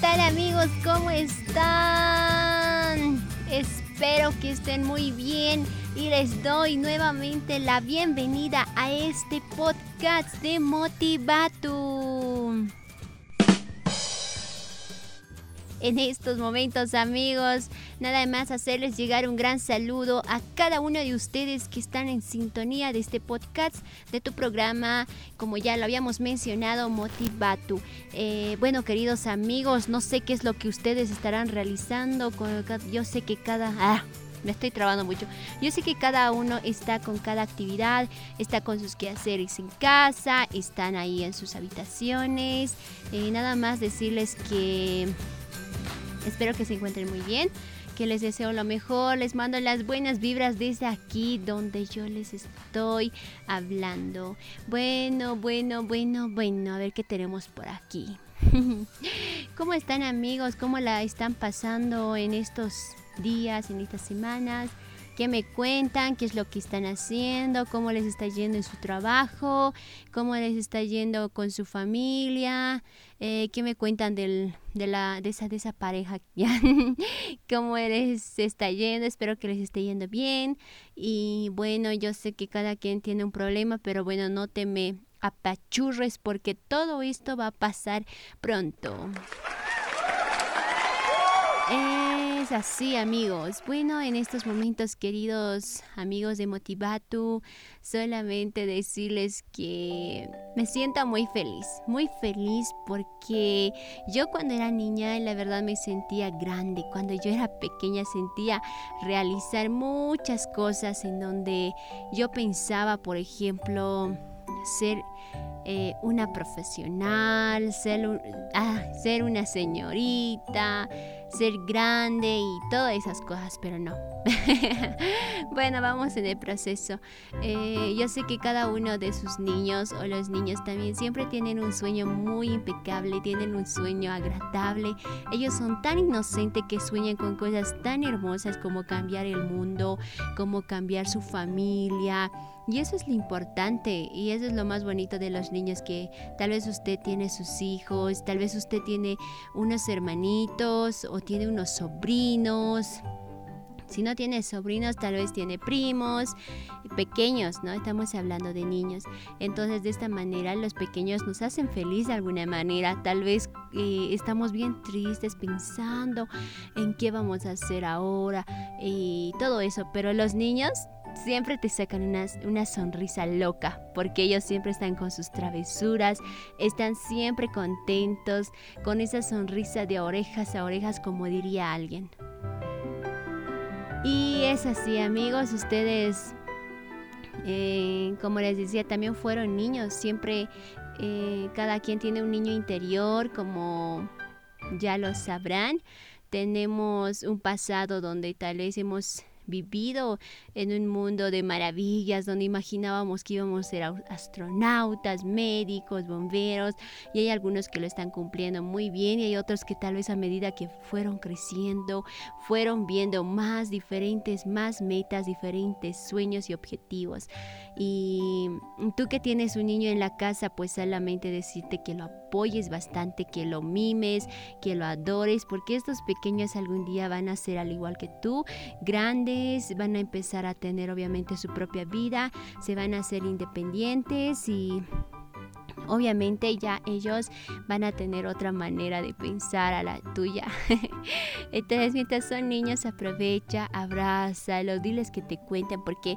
tal amigos? ¿Cómo están? Espero que estén muy bien y les doy nuevamente la bienvenida a este podcast de Motivatu. En estos momentos amigos, nada más hacerles llegar un gran saludo a cada uno de ustedes que están en sintonía de este podcast, de tu programa, como ya lo habíamos mencionado, Motivatu. Eh, bueno, queridos amigos, no sé qué es lo que ustedes estarán realizando. Yo sé que cada... Ah, me estoy trabando mucho. Yo sé que cada uno está con cada actividad, está con sus quehaceres en casa, están ahí en sus habitaciones. Eh, nada más decirles que Espero que se encuentren muy bien, que les deseo lo mejor, les mando las buenas vibras desde aquí donde yo les estoy hablando. Bueno, bueno, bueno, bueno, a ver qué tenemos por aquí. ¿Cómo están amigos? ¿Cómo la están pasando en estos días, en estas semanas? ¿Qué me cuentan? ¿Qué es lo que están haciendo? ¿Cómo les está yendo en su trabajo? ¿Cómo les está yendo con su familia? Eh, ¿Qué me cuentan del, de, la, de, esa, de esa pareja? ¿Cómo les está yendo? Espero que les esté yendo bien. Y bueno, yo sé que cada quien tiene un problema, pero bueno, no te me apachurres porque todo esto va a pasar pronto. Es así, amigos. Bueno, en estos momentos, queridos amigos de Motivatu, solamente decirles que me siento muy feliz, muy feliz porque yo cuando era niña, la verdad me sentía grande. Cuando yo era pequeña sentía realizar muchas cosas en donde yo pensaba, por ejemplo, ser eh, una profesional, ser, ah, ser una señorita, ser grande y todas esas cosas, pero no. bueno, vamos en el proceso. Eh, yo sé que cada uno de sus niños o los niños también siempre tienen un sueño muy impecable, tienen un sueño agradable. Ellos son tan inocentes que sueñan con cosas tan hermosas como cambiar el mundo, como cambiar su familia. Y eso es lo importante y eso es lo más bonito de los niños que tal vez usted tiene sus hijos, tal vez usted tiene unos hermanitos o tiene unos sobrinos. Si no tiene sobrinos, tal vez tiene primos pequeños, ¿no? Estamos hablando de niños. Entonces, de esta manera, los pequeños nos hacen feliz de alguna manera. Tal vez eh, estamos bien tristes pensando en qué vamos a hacer ahora y todo eso. Pero los niños siempre te sacan una, una, sonrisa loca, porque ellos siempre están con sus travesuras, están siempre contentos, con esa sonrisa de orejas a orejas, como diría alguien. Y es así, amigos, ustedes, eh, como les decía, también fueron niños, siempre eh, cada quien tiene un niño interior, como ya lo sabrán. Tenemos un pasado donde tal vez hemos vivido en un mundo de maravillas donde imaginábamos que íbamos a ser astronautas, médicos, bomberos y hay algunos que lo están cumpliendo muy bien y hay otros que tal vez a medida que fueron creciendo, fueron viendo más diferentes, más metas, diferentes sueños y objetivos. Y tú que tienes un niño en la casa, pues solamente decirte que lo apoyes bastante, que lo mimes, que lo adores, porque estos pequeños algún día van a ser al igual que tú, grandes van a empezar a tener obviamente su propia vida, se van a hacer independientes y obviamente ya ellos van a tener otra manera de pensar a la tuya. Entonces, mientras son niños, aprovecha, abrázalos, diles que te cuenten, porque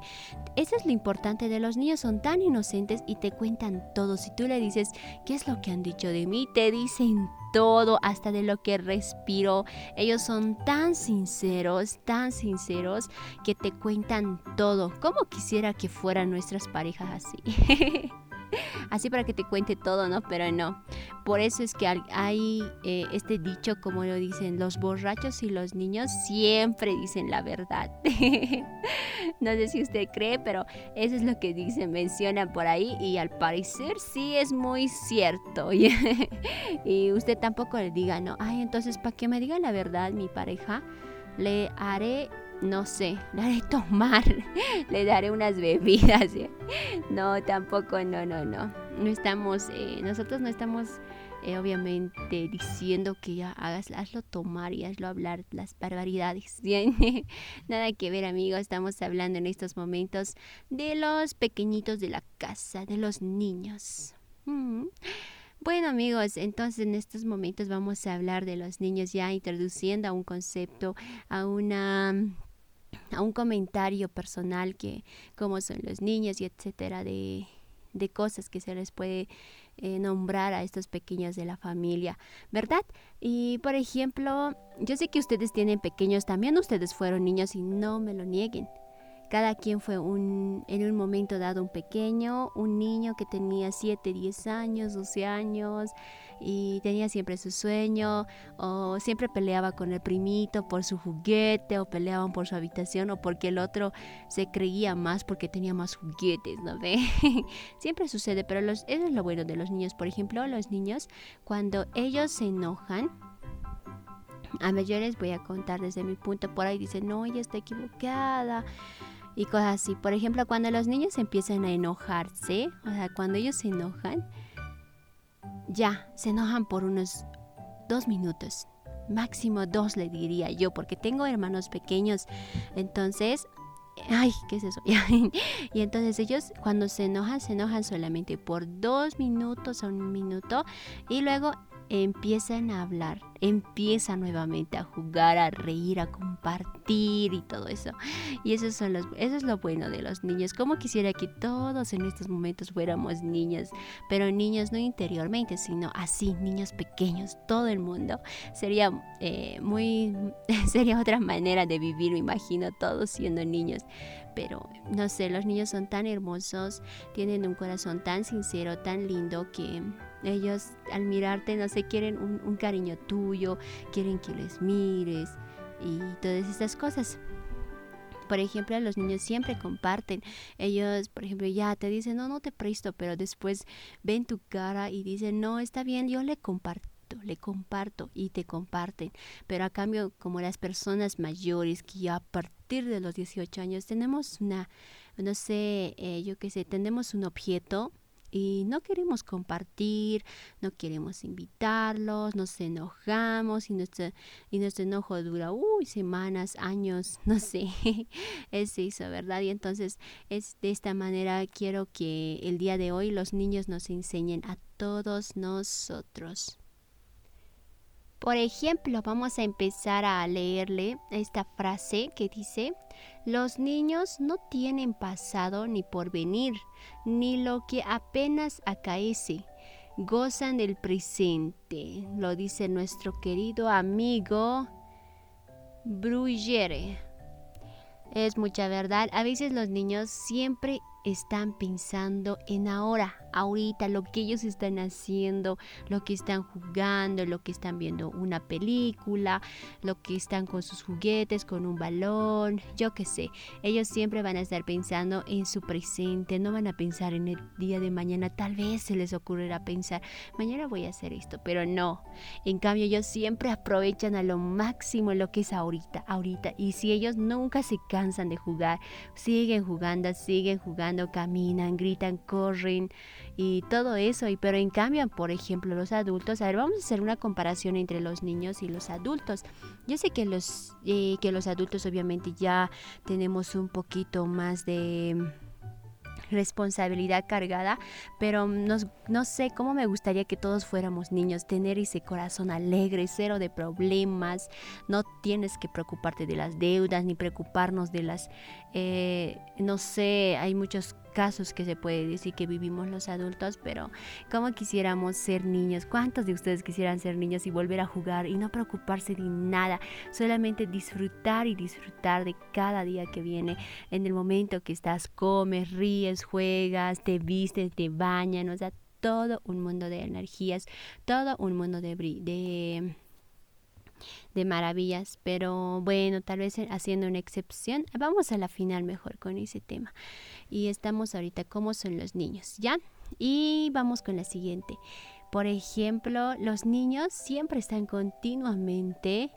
eso es lo importante de los niños, son tan inocentes y te cuentan todo. Si tú le dices, ¿qué es lo que han dicho de mí? Te dicen todo, hasta de lo que respiro. Ellos son tan sinceros, tan sinceros, que te cuentan todo. Como quisiera que fueran nuestras parejas así. así para que te cuente todo, ¿no? Pero no. Por eso es que hay eh, este dicho, como lo dicen, los borrachos y los niños siempre dicen la verdad. no sé si usted cree, pero eso es lo que dicen, mencionan por ahí y al parecer sí es muy cierto. y usted tampoco le diga, no, ay, entonces, ¿para que me diga la verdad mi pareja? Le haré no sé, le haré tomar, le daré unas bebidas. No, tampoco, no, no, no. No estamos, eh, nosotros no estamos eh, obviamente diciendo que ya hagas, hazlo tomar y hazlo hablar las barbaridades. Nada que ver amigos, estamos hablando en estos momentos de los pequeñitos de la casa, de los niños. Mm. Bueno amigos, entonces en estos momentos vamos a hablar de los niños ya introduciendo a un concepto, a una a un comentario personal que cómo son los niños y etcétera de, de cosas que se les puede eh, nombrar a estos pequeños de la familia, ¿verdad? Y por ejemplo, yo sé que ustedes tienen pequeños, también ustedes fueron niños y no me lo nieguen. Cada quien fue un, en un momento dado un pequeño, un niño que tenía 7, 10 años, 12 años y tenía siempre su sueño o siempre peleaba con el primito por su juguete o peleaban por su habitación o porque el otro se creía más porque tenía más juguetes, ¿no ve? siempre sucede, pero los, eso es lo bueno de los niños. Por ejemplo, los niños cuando ellos se enojan, a mayores voy a contar desde mi punto por ahí dicen, no, ella está equivocada y cosas así. Por ejemplo, cuando los niños empiezan a enojarse, o sea, cuando ellos se enojan, ya, se enojan por unos dos minutos. Máximo dos le diría yo, porque tengo hermanos pequeños. Entonces, ay, ¿qué es eso? y entonces ellos cuando se enojan, se enojan solamente por dos minutos o un minuto y luego empiezan a hablar, empiezan nuevamente a jugar, a reír, a compartir y todo eso. Y eso, son los, eso es lo bueno de los niños. Como quisiera que todos en estos momentos fuéramos niños, pero niños no interiormente, sino así, niños pequeños, todo el mundo. Sería eh, muy, sería otra manera de vivir, me imagino, todos siendo niños pero no sé, los niños son tan hermosos, tienen un corazón tan sincero, tan lindo que ellos al mirarte, no sé, quieren un, cariño tuyo, quieren que les mires y todas estas cosas. Por ejemplo, los niños siempre comparten. Ellos, por ejemplo, ya te dicen, no, no te presto, pero después ven tu cara y dicen, no, está bien, yo le le comparto y te comparten. Pero a cambio, como las personas mayores que ya a partir de los 18 años tenemos una, no sé, eh, yo qué sé, tenemos un objeto y no queremos compartir, no queremos invitarlos, nos enojamos y nuestro, y nuestro enojo dura uy, semanas, años, no sé, es eso, ¿verdad? Y entonces es de esta manera quiero que el día de hoy los niños nos enseñen a todos nosotros. Por ejemplo, vamos a empezar a leerle esta frase que dice, los niños no tienen pasado ni porvenir, ni lo que apenas acaece, gozan del presente, lo dice nuestro querido amigo Bruegere. Es mucha verdad, a veces los niños siempre están pensando en ahora, ahorita, lo que ellos están haciendo, lo que están jugando, lo que están viendo una película, lo que están con sus juguetes, con un balón, yo qué sé. Ellos siempre van a estar pensando en su presente, no van a pensar en el día de mañana. Tal vez se les ocurrirá pensar, mañana voy a hacer esto, pero no. En cambio, ellos siempre aprovechan a lo máximo lo que es ahorita, ahorita. Y si ellos nunca se cansan de jugar, siguen jugando, siguen jugando caminan, gritan, corren y todo eso. Y, pero en cambio, por ejemplo, los adultos, a ver, vamos a hacer una comparación entre los niños y los adultos. Yo sé que los, eh, que los adultos obviamente ya tenemos un poquito más de responsabilidad cargada, pero no sé cómo me gustaría que todos fuéramos niños, tener ese corazón alegre, cero de problemas, no tienes que preocuparte de las deudas ni preocuparnos de las, eh, no sé, hay muchos casos que se puede decir que vivimos los adultos, pero como quisiéramos ser niños, ¿cuántos de ustedes quisieran ser niños y volver a jugar y no preocuparse de nada, solamente disfrutar y disfrutar de cada día que viene, en el momento que estás, comes, ríes, juegas, te vistes, te bañan, o sea, todo un mundo de energías, todo un mundo de, de de maravillas, pero bueno, tal vez haciendo una excepción, vamos a la final mejor con ese tema. Y estamos ahorita cómo son los niños, ¿ya? Y vamos con la siguiente. Por ejemplo, los niños siempre están continuamente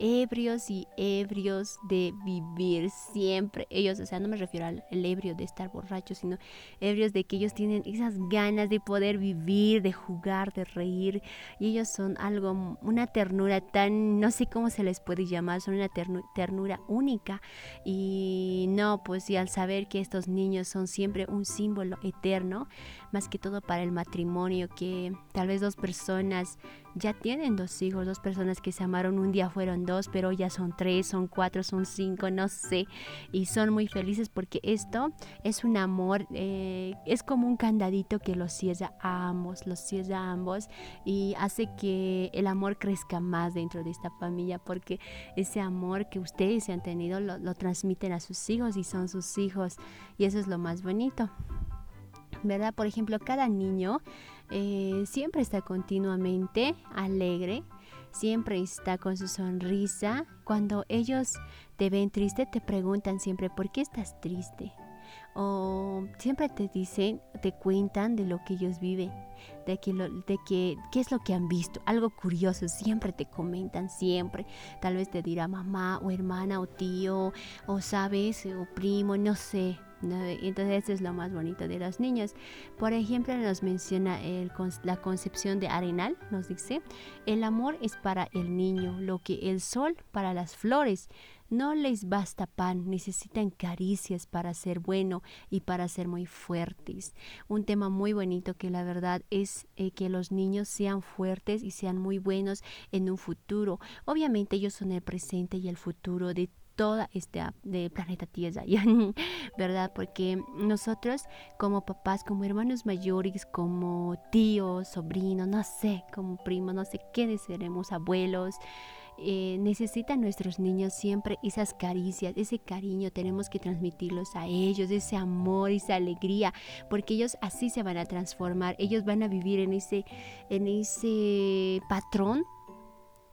ebrios y ebrios de vivir siempre. Ellos, o sea, no me refiero al ebrio de estar borracho, sino ebrios de que ellos tienen esas ganas de poder vivir, de jugar, de reír. Y ellos son algo, una ternura tan, no sé cómo se les puede llamar, son una ternura única. Y no, pues y al saber que estos niños son siempre un símbolo eterno, más que todo para el matrimonio, que tal vez dos personas ya tienen dos hijos, dos personas que se amaron un día fueron dos, pero ya son tres, son cuatro, son cinco, no sé, y son muy felices porque esto es un amor, eh, es como un candadito que los cierra a ambos, los cierra a ambos y hace que el amor crezca más dentro de esta familia porque ese amor que ustedes han tenido lo, lo transmiten a sus hijos y son sus hijos y eso es lo más bonito. ¿Verdad? Por ejemplo, cada niño eh, siempre está continuamente alegre, siempre está con su sonrisa. Cuando ellos te ven triste, te preguntan siempre, ¿por qué estás triste? O siempre te dicen, te cuentan de lo que ellos viven, de, que de que, qué es lo que han visto, algo curioso, siempre te comentan, siempre. Tal vez te dirá mamá o hermana o tío o sabes o primo, no sé, entonces eso es lo más bonito de los niños. Por ejemplo, nos menciona el, la concepción de Arenal, nos dice, el amor es para el niño, lo que el sol para las flores. No les basta pan, necesitan caricias para ser bueno y para ser muy fuertes. Un tema muy bonito que la verdad es eh, que los niños sean fuertes y sean muy buenos en un futuro. Obviamente ellos son el presente y el futuro de toda este de planeta Tierra, ¿verdad? Porque nosotros como papás, como hermanos mayores, como tíos, sobrinos, no sé, como primos, no sé qué seremos, abuelos, eh, necesitan nuestros niños siempre esas caricias, ese cariño, tenemos que transmitirlos a ellos, ese amor, esa alegría, porque ellos así se van a transformar, ellos van a vivir en ese, en ese patrón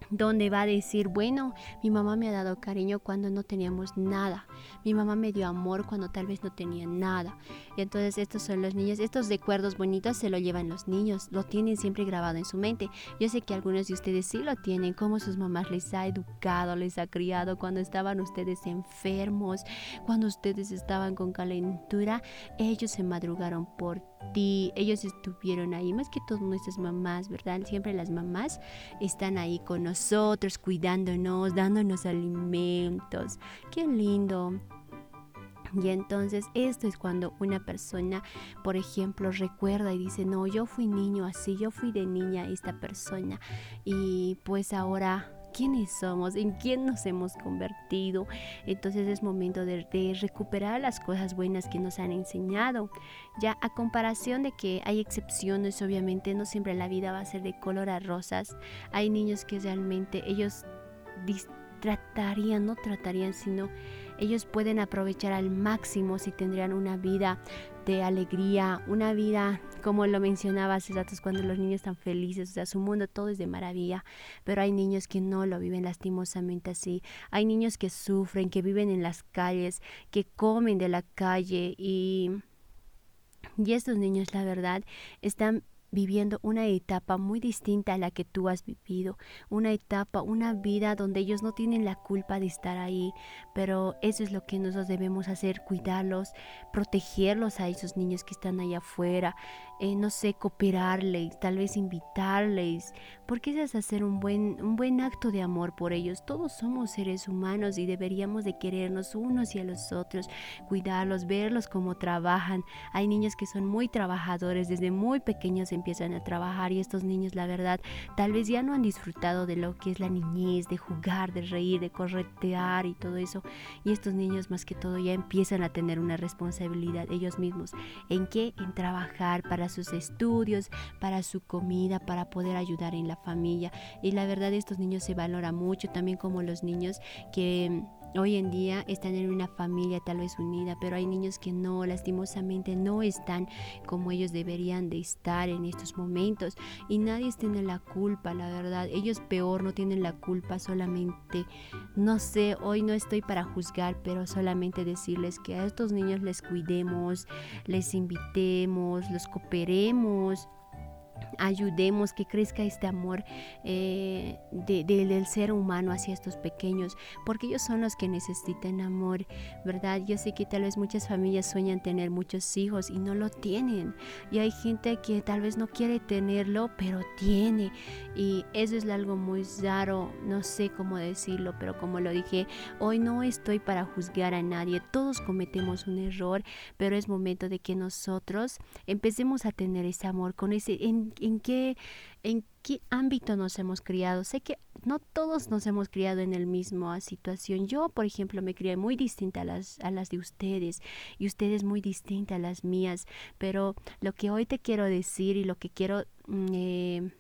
donde va a decir, bueno, mi mamá me ha dado cariño cuando no teníamos nada, mi mamá me dio amor cuando tal vez no tenía nada. Y entonces estos son los niños, estos recuerdos bonitos se lo llevan los niños, lo tienen siempre grabado en su mente. Yo sé que algunos de ustedes sí lo tienen, como sus mamás les ha educado, les ha criado cuando estaban ustedes enfermos, cuando ustedes estaban con calentura, ellos se madrugaron por ti, ellos estuvieron ahí, más que todas nuestras mamás, ¿verdad? Siempre las mamás están ahí con nosotros, cuidándonos, dándonos alimentos. Qué lindo. Y entonces esto es cuando una persona, por ejemplo, recuerda y dice, no, yo fui niño así, yo fui de niña esta persona y pues ahora quiénes somos, en quién nos hemos convertido. Entonces es momento de, recuperar las cosas buenas que nos han enseñado. Ya a comparación de que hay excepciones, obviamente no siempre la vida va a ser de color a rosas. Hay niños que realmente ellos tratarían, no tratarían, sino ellos pueden aprovechar al máximo si tendrían una vida de alegría, una vida, como lo mencionaba hace ratos, cuando los niños están felices, o sea, su mundo todo es de maravilla, pero hay niños que no lo viven lastimosamente así, hay niños que sufren, que viven en las calles, que comen de la calle y... Y estos niños, la verdad, están viviendo una etapa muy distinta a la que tú has vivido, una etapa, una vida donde ellos no tienen la culpa de estar ahí, pero eso es lo que nosotros debemos hacer, cuidarlos, protegerlos a esos niños que están allá afuera, eh, no sé, cooperarles, tal vez invitarles, porque eso es hacer un buen, un buen acto de amor por ellos. Todos somos seres humanos y deberíamos de querernos unos y a los otros, cuidarlos, verlos cómo trabajan. Hay niños que son muy trabajadores, desde muy pequeños empiezan a trabajar y estos niños, la verdad, tal vez ya no han disfrutado de lo que es la niñez, de jugar, de reír, de corretear y todo eso. Y estos niños más que todo ya empiezan a tener una responsabilidad ellos mismos. ¿En qué? En trabajar para sus estudios, para su comida, para poder ayudar en la familia. Y la verdad estos niños se valora mucho, también como los niños que hoy en día están en una familia tal vez unida, pero hay niños que no, lastimosamente no están como ellos deberían de estar en estos momentos y nadie tiene la culpa, la verdad. Ellos peor no tienen la culpa, solamente, no sé, hoy no estoy para juzgar, pero solamente decirles que a estos niños les cuidemos, les invitemos, los cooperemos ayudemos que crezca este amor eh, del ser humano hacia estos pequeños, porque ellos son los que necesitan amor, ¿verdad? Yo sé que tal vez muchas familias sueñan tener muchos hijos y no lo tienen, y hay gente que tal vez no quiere tenerlo, pero tiene, y eso es algo muy raro, no sé cómo decirlo, pero como lo dije, hoy no estoy para juzgar a nadie, todos cometemos un error, pero es momento de que nosotros empecemos a tener ese amor con ese en qué, en qué ámbito nos hemos criado. Sé que no todos nos hemos criado en la misma situación. Yo, por ejemplo, me crié muy distinta a las, a las de ustedes y ustedes muy distinta a las mías. Pero lo que hoy te quiero decir y lo que quiero... Mm, eh,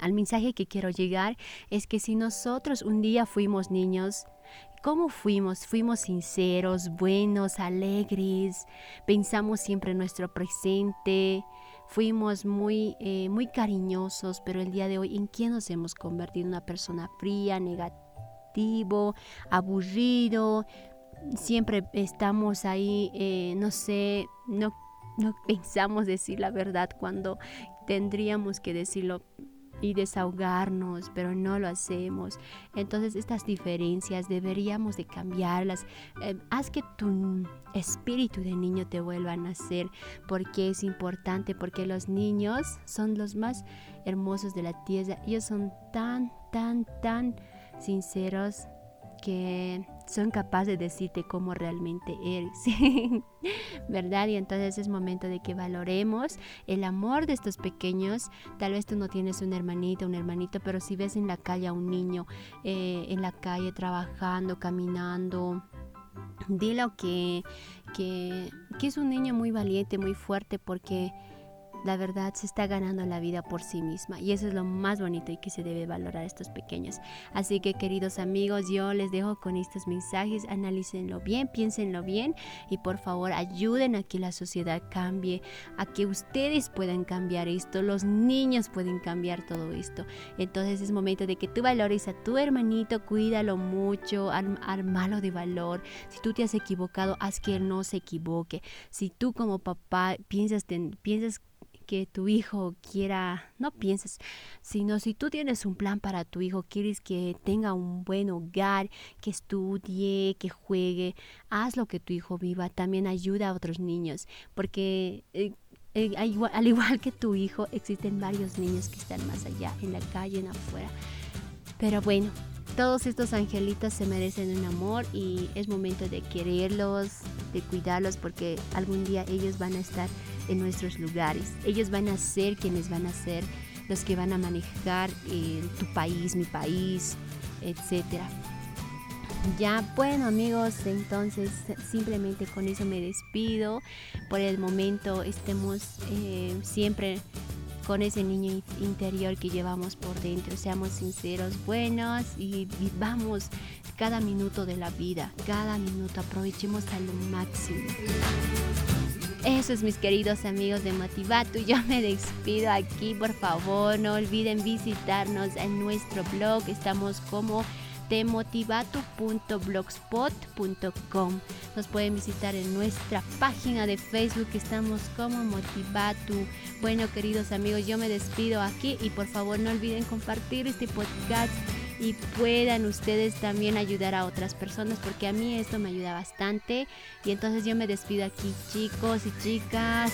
al mensaje que quiero llegar es que si nosotros un día fuimos niños, ¿Cómo fuimos? Fuimos sinceros, buenos, alegres, pensamos siempre en nuestro presente, fuimos muy, eh, muy cariñosos, pero el día de hoy, ¿en quién nos hemos convertido? Una persona fría, negativo, aburrido, siempre estamos ahí, eh, no sé, no, no pensamos decir la verdad cuando tendríamos que decirlo y desahogarnos, pero no lo hacemos. Entonces estas diferencias deberíamos de cambiarlas. Eh, haz que tu espíritu de niño te vuelva a nacer, porque es importante, porque los niños son los más hermosos de la tierra. Ellos son tan, tan, tan sinceros que son capaces de decirte cómo realmente eres, ¿verdad? Y entonces es momento de que valoremos el amor de estos pequeños. Tal vez tú no tienes un hermanito, un hermanito, pero si ves en la calle a un niño eh, en la calle trabajando, caminando, dilo que, que, que es un niño muy valiente, muy fuerte, porque la verdad se está ganando la vida por sí misma y eso es lo más bonito y que se debe valorar a estos pequeños. Así que queridos amigos, yo les dejo con estos mensajes, analícenlo bien, piénsenlo bien y por favor ayuden a que la sociedad cambie, a que ustedes puedan cambiar esto, los niños pueden cambiar todo esto. Entonces es momento de que tú valores a tu hermanito, cuídalo mucho, armalo de valor. Si tú te has equivocado, haz que él no se equivoque. Si tú como papá piensas, piensas que tu hijo quiera, no pienses, sino si tú tienes un plan para tu hijo, quieres que tenga un buen hogar, que estudie, que juegue, haz lo que tu hijo viva, también ayuda a otros niños, porque eh, eh, al igual que tu hijo, existen varios niños que están más allá, en la calle, en afuera. Pero bueno, todos estos angelitos se merecen un amor y es momento de quererlos, de cuidarlos porque algún día ellos van a estar en nuestros lugares. Ellos van a ser quienes van a ser los que van a manejar eh, tu país, mi país, etc. Ya, bueno amigos, entonces simplemente con eso me despido. Por el momento estemos eh, siempre con ese niño interior que llevamos por dentro. Seamos sinceros, buenos y vivamos cada minuto de la vida, cada minuto, aprovechemos al máximo. Eso es mis queridos amigos de Motivato. Yo me despido aquí, por favor, no olviden visitarnos en nuestro blog. Estamos como demotivatu.blogspot.com. Nos pueden visitar en nuestra página de Facebook, estamos como Motivatu. Bueno, queridos amigos, yo me despido aquí y por favor no olviden compartir este podcast y puedan ustedes también ayudar a otras personas porque a mí esto me ayuda bastante. Y entonces yo me despido aquí, chicos y chicas,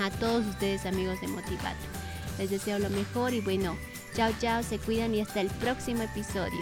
a todos ustedes amigos de Motivatu. Les deseo lo mejor y bueno, Chao, chao, se cuidan y hasta el próximo episodio.